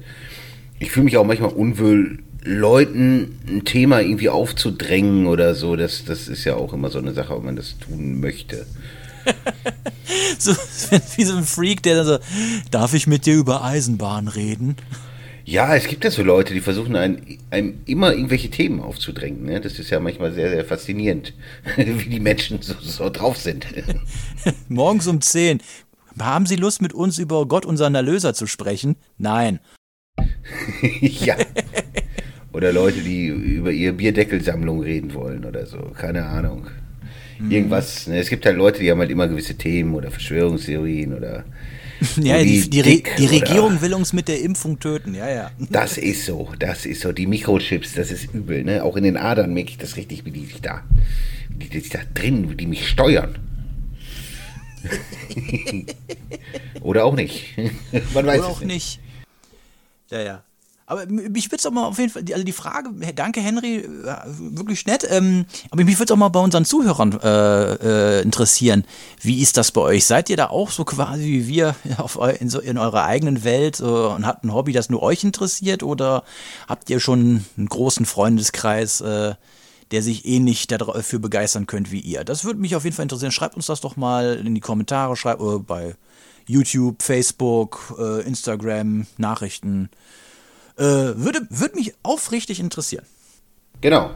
Ich fühle mich auch manchmal unwohl, Leuten ein Thema irgendwie aufzudrängen oder so. Das, das ist ja auch immer so eine Sache, ob man das tun möchte.
So, wie so ein Freak, der dann so, darf ich mit dir über Eisenbahn reden?
Ja, es gibt ja so Leute, die versuchen einem, einem immer irgendwelche Themen aufzudrängen. Ne? Das ist ja manchmal sehr, sehr faszinierend, wie die Menschen so, so drauf sind.
Morgens um 10. Haben Sie Lust, mit uns über Gott, unseren Erlöser, zu sprechen? Nein.
ja. Oder Leute, die über ihre Bierdeckelsammlung reden wollen oder so. Keine Ahnung. Irgendwas. Ne? Es gibt halt Leute, die haben halt immer gewisse Themen oder Verschwörungstheorien oder.
Ja, die, die, Re die
oder-
Regierung will uns mit der Impfung töten. Ja, ja.
Das ist so, das ist so. Die Mikrochips, das ist übel, ne? Auch in den Adern merke ich das richtig, wie die sich da, wie die sich da drin, wie die mich steuern. Oder auch nicht. Man weiß
Oder
es
auch
nicht.
nicht. Ja, ja. Aber mich würde es auch mal auf jeden Fall, also die Frage, danke Henry, äh, wirklich nett, ähm, aber mich würde es auch mal bei unseren Zuhörern äh, äh, interessieren. Wie ist das bei euch? Seid ihr da auch so quasi wie wir eu in, so, in eurer eigenen Welt äh, und habt ein Hobby, das nur euch interessiert oder habt ihr schon einen großen Freundeskreis, äh, der sich ähnlich dafür begeistern könnt wie ihr? Das würde mich auf jeden Fall interessieren. Schreibt uns das doch mal in die Kommentare, schreibt äh, bei YouTube, Facebook, äh, Instagram, Nachrichten. Äh, würde, würde mich aufrichtig interessieren.
Genau.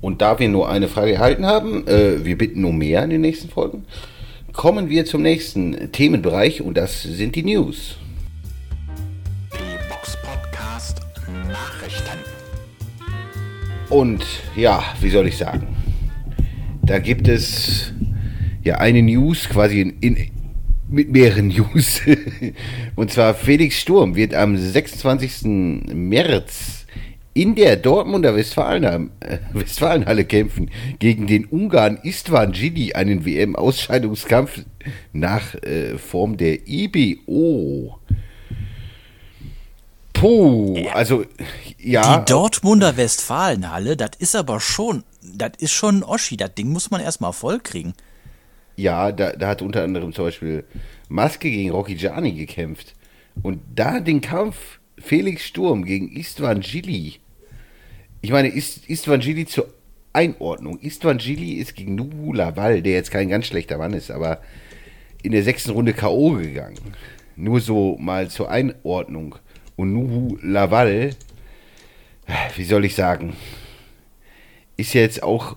Und da wir nur eine Frage erhalten haben, äh, wir bitten um mehr in den nächsten Folgen, kommen wir zum nächsten Themenbereich und das sind die News.
Die Box Podcast Nachrichten.
Und ja, wie soll ich sagen? Da gibt es ja eine News quasi in, in, mit mehreren News. Und zwar Felix Sturm wird am 26. März in der Dortmunder Westfalenhalle, äh, Westfalenhalle kämpfen gegen den Ungarn Istvan Gili, einen WM-Ausscheidungskampf nach äh, Form der IBO. Puh, also ja.
Die Dortmunder Westfalenhalle, das ist aber schon, das ist schon ein Oschi. Das Ding muss man erstmal voll kriegen.
Ja, da, da hat unter anderem zum Beispiel Maske gegen Rocky Gianni gekämpft. Und da den Kampf Felix Sturm gegen Istvan Gili. Ich meine, Ist, Istvan Gili zur Einordnung. Istvan Gili ist gegen Nubu Laval, der jetzt kein ganz schlechter Mann ist, aber in der sechsten Runde K.O. gegangen. Nur so mal zur Einordnung. Und Nubu Laval, wie soll ich sagen, ist jetzt auch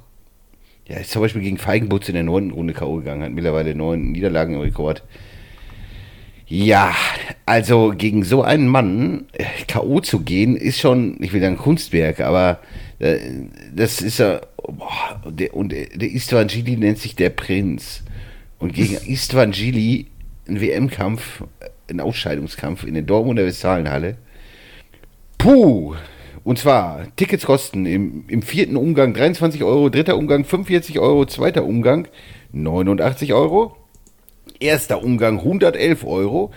ja, ist zum Beispiel gegen Feigenbutz in der neunten Runde K.O. gegangen, hat mittlerweile neun Niederlagen im Rekord. Ja, also gegen so einen Mann äh, K.O. zu gehen, ist schon, ich will sagen Kunstwerk, aber äh, das ist ja, boah, der, und der der Istvan Gili nennt sich der Prinz. Und gegen Istvan Gili ein WM-Kampf, ein Ausscheidungskampf in der Dortmunder Westfalenhalle. Puh, und zwar, Tickets kosten im, im vierten Umgang 23 Euro, dritter Umgang 45 Euro, zweiter Umgang 89 Euro, erster Umgang 111 Euro.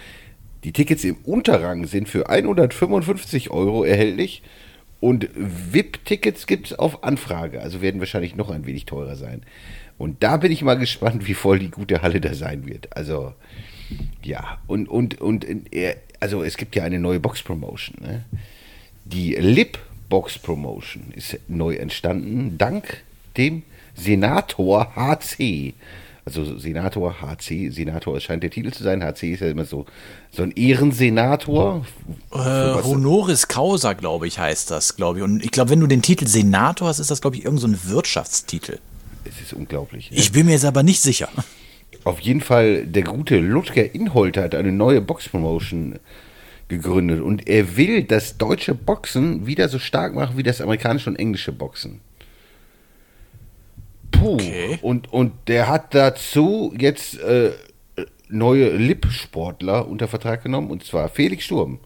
Die Tickets im Unterrang sind für 155 Euro erhältlich und VIP-Tickets gibt es auf Anfrage, also werden wahrscheinlich noch ein wenig teurer sein. Und da bin ich mal gespannt, wie voll die gute Halle da sein wird. Also, ja, und, und, und, äh, also es gibt ja eine neue Box-Promotion, ne? Die Lip Box Promotion ist neu entstanden, dank dem Senator HC. Also Senator, HC, Senator scheint der Titel zu sein. HC ist ja immer so, so ein Ehrensenator.
Äh, Honoris Causa, glaube ich, heißt das, glaube ich. Und ich glaube, wenn du den Titel Senator hast, ist das, glaube ich, irgendein so ein Wirtschaftstitel.
Es ist unglaublich. ne?
Ich bin mir jetzt aber nicht sicher.
Auf jeden Fall, der gute Ludger Inholt hat eine neue Box-Promotion gegründet und er will das deutsche Boxen wieder so stark machen wie das amerikanische und englische Boxen. Puh.
Okay.
Und, und der hat dazu jetzt äh, neue Lip-Sportler unter Vertrag genommen und zwar Felix Sturm.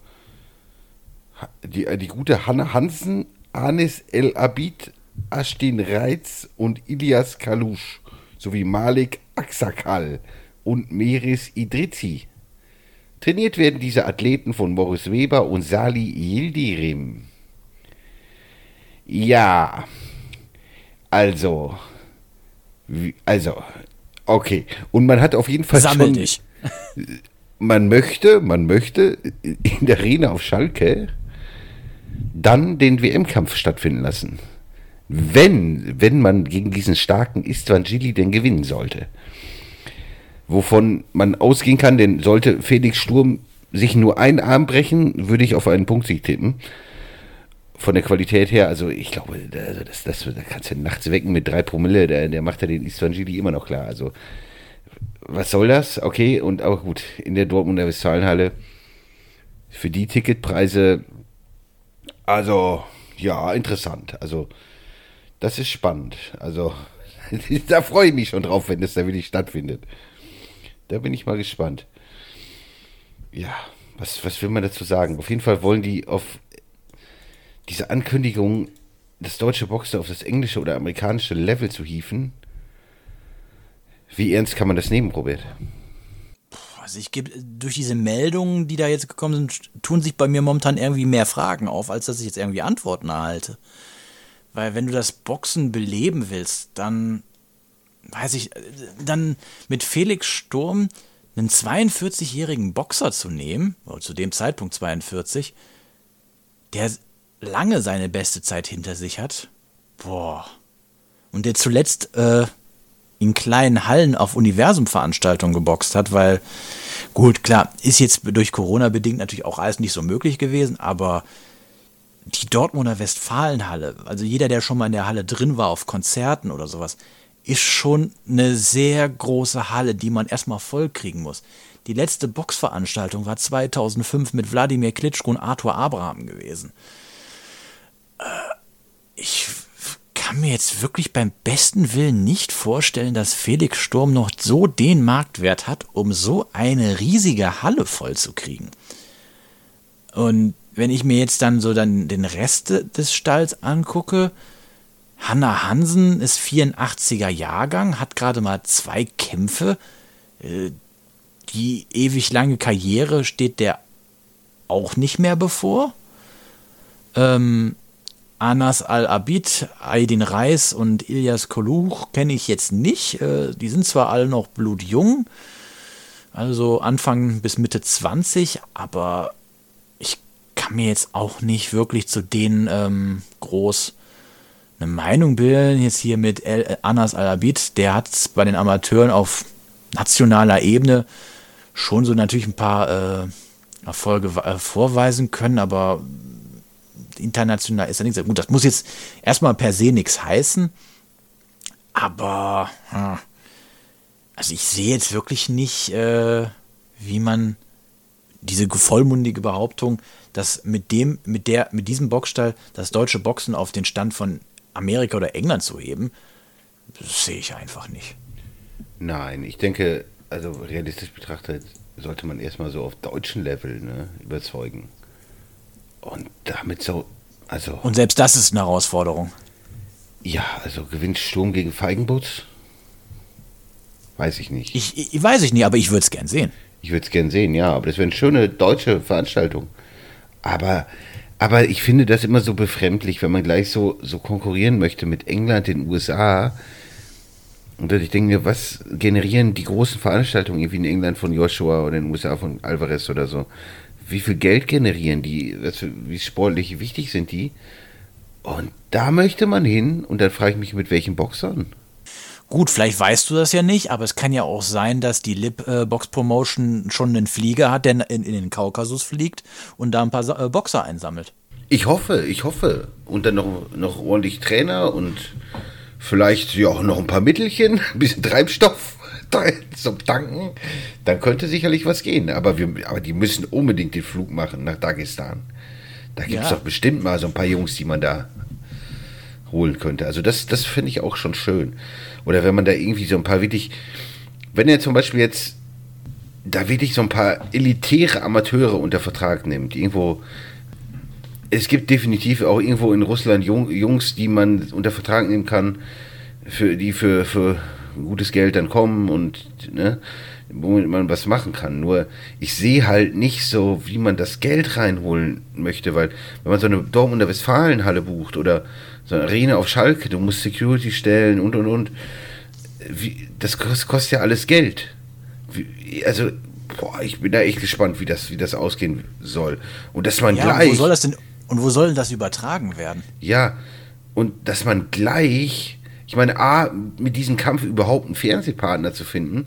Die, äh, die gute Hanna Hansen, Anis El Abid, Astin Reitz und Ilias Kalusch sowie Malik Aksakal und Meris Idrizi. Trainiert werden diese Athleten von Boris Weber und Sali Yildirim. Ja, also, also, okay. Und man hat auf jeden Fall
Sammel
schon,
dich.
man möchte, man möchte in der Arena auf Schalke dann den WM-Kampf stattfinden lassen. Wenn, wenn man gegen diesen starken Istvan Gili denn gewinnen sollte. Wovon man ausgehen kann, denn sollte Felix Sturm sich nur einen Arm brechen, würde ich auf einen Punktsieg tippen. Von der Qualität her, also ich glaube, also das, das, da kannst du nachts wecken mit drei Promille, der, der macht ja den Istvan Gili immer noch klar. Also was soll das? Okay, und aber gut, in der Dortmunder Westfalenhalle für die Ticketpreise, also ja, interessant. Also das ist spannend. Also da freue ich mich schon drauf, wenn das da wirklich stattfindet. Da bin ich mal gespannt. Ja, was, was will man dazu sagen? Auf jeden Fall wollen die auf diese Ankündigung, das deutsche Boxen auf das englische oder amerikanische Level zu hieven. Wie ernst kann man das nehmen, Robert?
Also ich gebe durch diese Meldungen, die da jetzt gekommen sind, tun sich bei mir momentan irgendwie mehr Fragen auf, als dass ich jetzt irgendwie Antworten erhalte. Weil wenn du das Boxen beleben willst, dann weiß ich, dann mit Felix Sturm einen 42-jährigen Boxer zu nehmen, zu dem Zeitpunkt 42, der lange seine beste Zeit hinter sich hat, boah. Und der zuletzt äh, in kleinen Hallen auf Universum-Veranstaltungen geboxt hat, weil, gut, klar, ist jetzt durch Corona bedingt natürlich auch alles nicht so möglich gewesen, aber die Dortmunder Westfalenhalle, also jeder, der schon mal in der Halle drin war auf Konzerten oder sowas, ist schon eine sehr große Halle, die man erstmal voll kriegen muss. Die letzte Boxveranstaltung war 2005 mit Wladimir Klitschko und Arthur Abraham gewesen. Äh, Ich kann mir jetzt wirklich beim besten Willen nicht vorstellen, dass Felix Sturm noch so den Marktwert hat, um so eine riesige Halle voll zu kriegen. Und wenn ich mir jetzt dann so dann den Rest des Stalls angucke, Hanna Hansen ist 84er Jahrgang, hat gerade mal zwei Kämpfe. Äh, Die ewig lange Karriere steht der auch nicht mehr bevor. Ähm, Anas Al-Abid, Aydin Reis und Ilyas Koluch kenne ich jetzt nicht. Äh, Die sind zwar alle noch blutjung, also Anfang bis Mitte 20, aber ich kann mir jetzt auch nicht wirklich zu denen ähm, groß eine Meinung bilden. Jetzt hier mit El Anas Al-Abid, der hat bei den Amateuren auf nationaler Ebene schon so natürlich ein paar äh, Erfolge äh, vorweisen können, aber international ist ja nichts. Gut, das muss jetzt erstmal per se nichts heißen, aber also ich sehe jetzt wirklich nicht, äh, wie man diese vollmundige Behauptung, dass mit dem, mit der, mit diesem Boxstall das deutsche Boxen auf den Stand von Amerika oder England zu heben, sehe ich einfach nicht.
Nein, ich denke, also realistisch betrachtet, sollte man erstmal so auf deutschen Level ne, überzeugen. Und damit so, also,
Und selbst das ist eine Herausforderung.
ja, also gewinnt Sturm gegen Feigenbutz? Weiß ich nicht. Ich,
Ich, ich weiß ich nicht, aber ich würde es gern sehen.
würde es gern sehen, ja, aber das wäre eine schöne deutsche Veranstaltung. Aber, aber ich finde das immer so befremdlich, wenn man gleich so, so konkurrieren möchte mit England, den USA. Und ich denke mir, was generieren die großen Veranstaltungen irgendwie in England von Joshua oder in den USA von Alvarez oder so? Wie viel Geld generieren die? Wie sportlich wichtig sind die? Und da möchte man hin und dann frage ich mich, mit welchen Boxern?
Gut, vielleicht weißt du das ja nicht, aber es kann ja auch sein, dass die Lip-Box-Promotion schon einen Flieger hat, der in, in den Kaukasus fliegt und da ein paar Sa- äh, Boxer einsammelt.
Ich hoffe, ich hoffe. Und dann noch, noch ordentlich Trainer und vielleicht ja auch noch ein paar Mittelchen, ein bisschen Treibstoff zum Tanken. Dann könnte sicherlich was gehen. Aber, wir, aber die müssen unbedingt den Flug machen nach Dagestan. Da gibt es
Ja.
doch bestimmt mal so ein paar Jungs, die man da holen könnte. Also das, das finde ich auch schon schön. Oder wenn man da irgendwie so ein paar wirklich, wenn er zum Beispiel jetzt da wirklich so ein paar elitäre Amateure unter Vertrag nimmt, irgendwo es gibt definitiv auch irgendwo in Russland Jung, Jungs, die man unter Vertrag nehmen kann, für die für, für gutes Geld dann kommen und ne, womit man was machen kann. Nur ich sehe halt nicht so, wie man das Geld reinholen möchte, weil wenn man so eine Dortmunder Westfalenhalle bucht oder so eine Arena auf Schalke, du musst Security stellen und und und. Wie, das kostet, ja alles Geld. Wie, also, boah, ich bin da echt gespannt, wie das, wie das ausgehen soll. Und dass man
Ja,
gleich.
wo soll das denn und wo soll denn das übertragen werden?
Ja, und dass man gleich, ich meine, A, mit diesem Kampf überhaupt einen Fernsehpartner zu finden,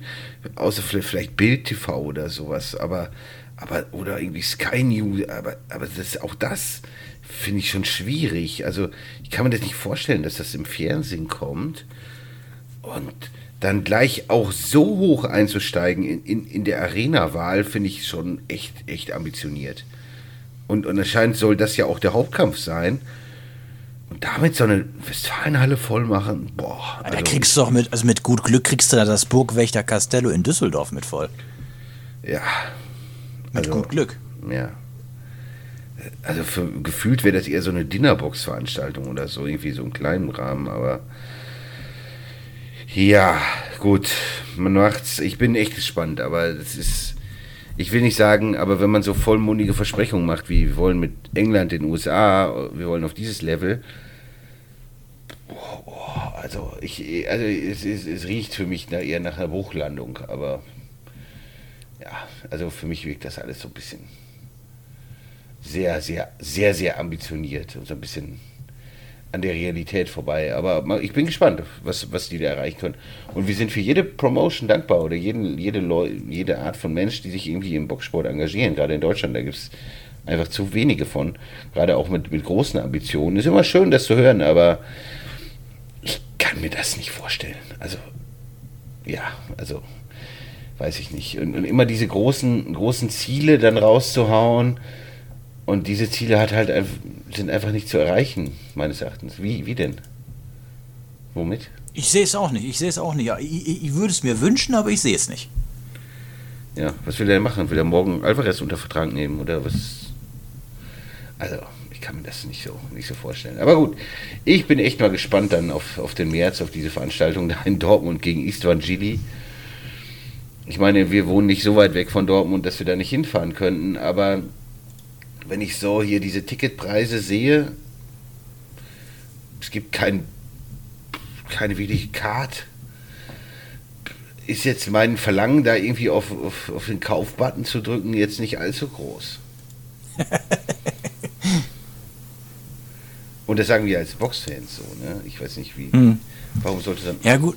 außer vielleicht, vielleicht Bild TV oder sowas, aber, aber, oder irgendwie Sky News, aber, aber das, auch das finde ich schon schwierig. Also, ich kann mir das nicht vorstellen, dass das im Fernsehen kommt und dann gleich auch so hoch einzusteigen in, in, in der Arena-Wahl, finde ich schon echt, echt ambitioniert. Und, und anscheinend soll das ja auch der Hauptkampf sein. Und damit so eine Westfalenhalle voll machen, boah.
Ja, da kriegst du doch mit, also mit gut Glück kriegst du da das Burgwächter Castello in Düsseldorf mit voll.
Ja,
Mit
Also-
gut Glück.
ja. Also für, gefühlt wäre das eher so eine Dinnerbox-Veranstaltung oder so, irgendwie so einen kleinen Rahmen, aber ja, gut, man macht's. Ich bin echt gespannt, aber das ist, ich will nicht sagen, aber wenn man so vollmundige Versprechungen macht, wie wir wollen mit England, den USA, wir wollen auf dieses Level, boah, boah, also ich, also es, es, es riecht für mich eher nach einer Bruchlandung, aber ja, also für mich wirkt das alles so ein bisschen sehr, sehr, sehr, sehr ambitioniert und so ein bisschen an der Realität vorbei. Aber ich bin gespannt, was, was die da erreichen können. Und wir sind für jede Promotion dankbar oder jeden, jede, Leu jede Art von Mensch, die sich irgendwie im Boxsport engagieren. Gerade in Deutschland, da gibt es einfach zu wenige von. Gerade auch mit, mit großen Ambitionen. Ist immer schön, das zu hören, aber ich kann mir das nicht vorstellen. Also, ja, also weiß ich nicht. Und, und immer diese großen, großen Ziele dann rauszuhauen. Und diese Ziele hat halt sind einfach nicht zu erreichen, meines Erachtens. Wie, wie denn? Womit?
Ich sehe es auch nicht, ich sehe es auch nicht. Ich, ich würde es mir wünschen, aber ich sehe es nicht.
Ja, was will er denn machen? Will er morgen Alvarez unter Vertrag nehmen oder was? Also, ich kann mir das nicht so, nicht so vorstellen. Aber gut, ich bin echt mal gespannt dann auf, auf den März, auf diese Veranstaltung da in Dortmund gegen Istvan Gili. Ich meine, wir wohnen nicht so weit weg von Dortmund, dass wir da nicht hinfahren könnten, aber wenn ich so hier diese Ticketpreise sehe, es gibt kein, keine wirkliche Card ist jetzt mein Verlangen, da irgendwie auf, auf, auf den Kaufbutton zu drücken, jetzt nicht allzu groß. Und das sagen wir als Boxfans so, ne? Ich weiß nicht wie. Warum sollte dann.
Ja gut.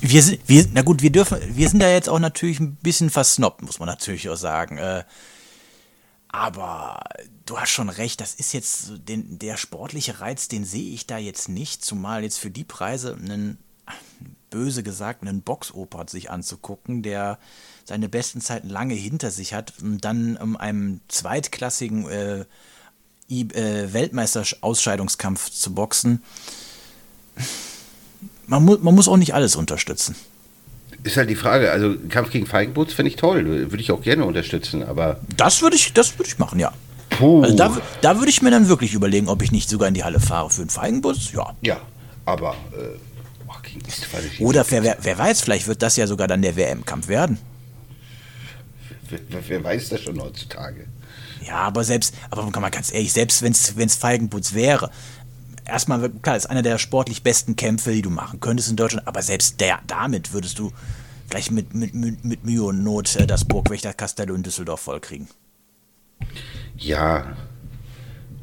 Wir sind, wir, na gut, wir dürfen, wir sind da jetzt auch natürlich ein bisschen versnobbt, muss man natürlich auch sagen. Äh, aber du hast schon recht, das ist jetzt den, der sportliche Reiz, den sehe ich da jetzt nicht, zumal jetzt für die Preise einen, böse gesagt, einen Boxoper sich anzugucken, der seine besten Zeiten lange hinter sich hat und dann um einem zweitklassigen äh, äh, Weltmeister-Ausscheidungskampf zu boxen. Man, mu man muss auch nicht alles unterstützen.
Ist halt die Frage, also Kampf gegen Feigenbutz finde ich toll, würde ich auch gerne unterstützen, aber.
Das würde ich, das würde ich machen, ja.
Puh.
Also da, da würde ich mir dann wirklich überlegen, ob ich nicht sogar in die Halle fahre für einen Feigenbus. Ja.
ja, aber. Äh, boah,
Oder wer, wer, weiß, vielleicht wird das ja sogar dann der WM-Kampf werden.
Wer, wer- weiß das schon heutzutage?
Ja, aber selbst, aber mal ganz ehrlich, selbst wenn es Feigenputz wäre, erstmal, klar, ist einer der sportlich besten Kämpfe, die du machen könntest in Deutschland, aber selbst der, damit würdest du vielleicht mit, mit, mit, mit Mühe und Not äh, das Burgwächter Castello in Düsseldorf vollkriegen.
Ja.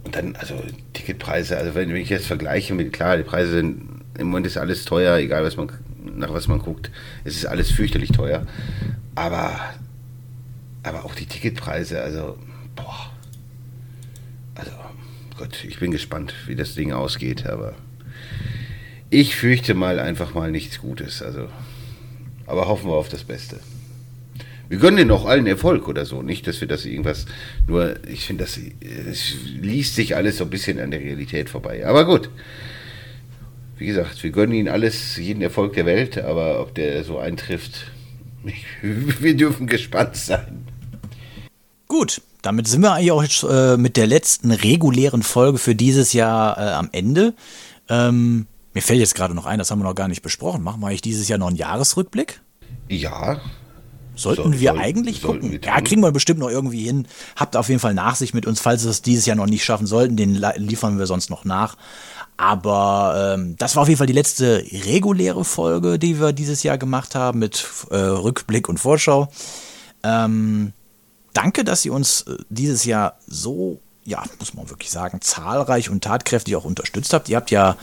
Und dann, also Ticketpreise, also wenn ich jetzt vergleiche mit, klar, die Preise sind, im Moment ist alles teuer, egal was man nach was man guckt. Es ist alles fürchterlich teuer. Aber, aber auch die Ticketpreise, also, boah. Also, Gott, ich bin gespannt, wie das Ding ausgeht, aber ich fürchte mal einfach mal nichts Gutes. Also, aber hoffen wir auf das Beste. Wir gönnen denen auch allen Erfolg oder so. Nicht, dass wir das irgendwas, nur ich finde, das es liest sich alles so ein bisschen an der Realität vorbei. Aber gut. Wie gesagt, wir gönnen ihnen alles, jeden Erfolg der Welt, aber ob der so eintrifft, wir dürfen gespannt sein.
Gut, damit sind wir eigentlich auch jetzt, äh, mit der letzten regulären Folge für dieses Jahr äh, am Ende. Ähm, mir fällt jetzt gerade noch ein, das haben wir noch gar nicht besprochen. Machen wir eigentlich dieses Jahr noch einen Jahresrückblick?
Ja.
Sollten
So-
wir
soll-
eigentlich
sollten
gucken? Ja, kriegen wir bestimmt noch irgendwie hin. Habt auf jeden Fall Nachsicht mit uns, falls wir es dieses Jahr noch nicht schaffen sollten. Den liefern wir sonst noch nach. Aber ähm, das war auf jeden Fall die letzte reguläre Folge, die wir dieses Jahr gemacht haben mit äh, Rückblick und Vorschau. Ähm, danke, dass ihr uns äh, dieses Jahr so, ja, muss man wirklich sagen, zahlreich und tatkräftig auch unterstützt habt. Ihr habt ja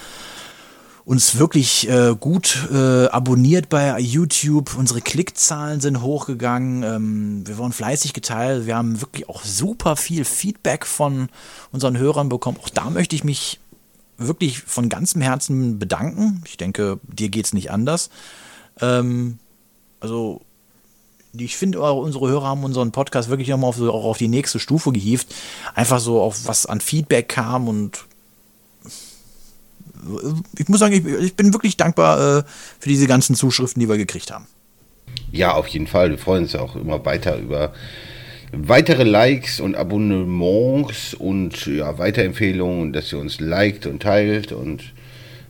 uns wirklich äh, gut äh, abonniert bei YouTube. Unsere Klickzahlen sind hochgegangen. Ähm, wir wurden fleißig geteilt. Wir haben wirklich auch super viel Feedback von unseren Hörern bekommen. Auch da möchte ich mich wirklich von ganzem Herzen bedanken. Ich denke, dir geht's nicht anders. Ähm, also ich finde, unsere Hörer haben unseren Podcast wirklich nochmal auf, auch auf die nächste Stufe gehievt. Einfach so auf was an Feedback kam und ich muss sagen, ich, ich bin wirklich dankbar äh, für diese ganzen Zuschriften, die wir gekriegt haben.
Ja, auf jeden Fall. Wir freuen uns ja auch immer weiter über weitere Likes und Abonnements und ja, Weiterempfehlungen, dass ihr uns liked und teilt und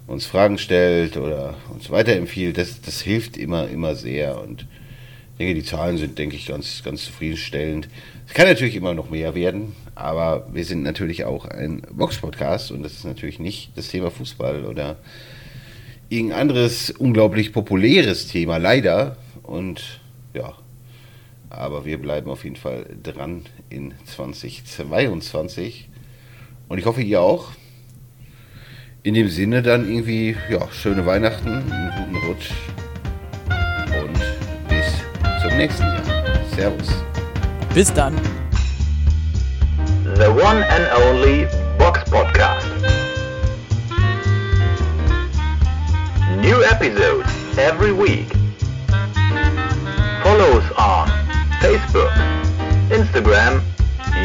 uns Fragen stellt oder uns weiterempfiehlt. Das, das hilft immer, immer sehr. Und denke, die Zahlen sind, denke ich, ganz, ganz zufriedenstellend. Es kann natürlich immer noch mehr werden, aber wir sind natürlich auch ein Box-Podcast und das ist natürlich nicht das Thema Fußball oder irgendein anderes unglaublich populäres Thema, leider. Und ja, aber wir bleiben auf jeden Fall dran in 2022. Und ich hoffe, ihr auch. In dem Sinne dann irgendwie, ja, schöne Weihnachten, einen guten Rutsch nächsten Jahr. Servus.
Bis dann.
The one and only Box Podcast. New episodes every week. Follow us on Facebook, Instagram,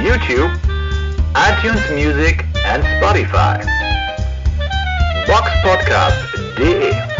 YouTube, iTunes Music and Spotify. Boxpodcast.de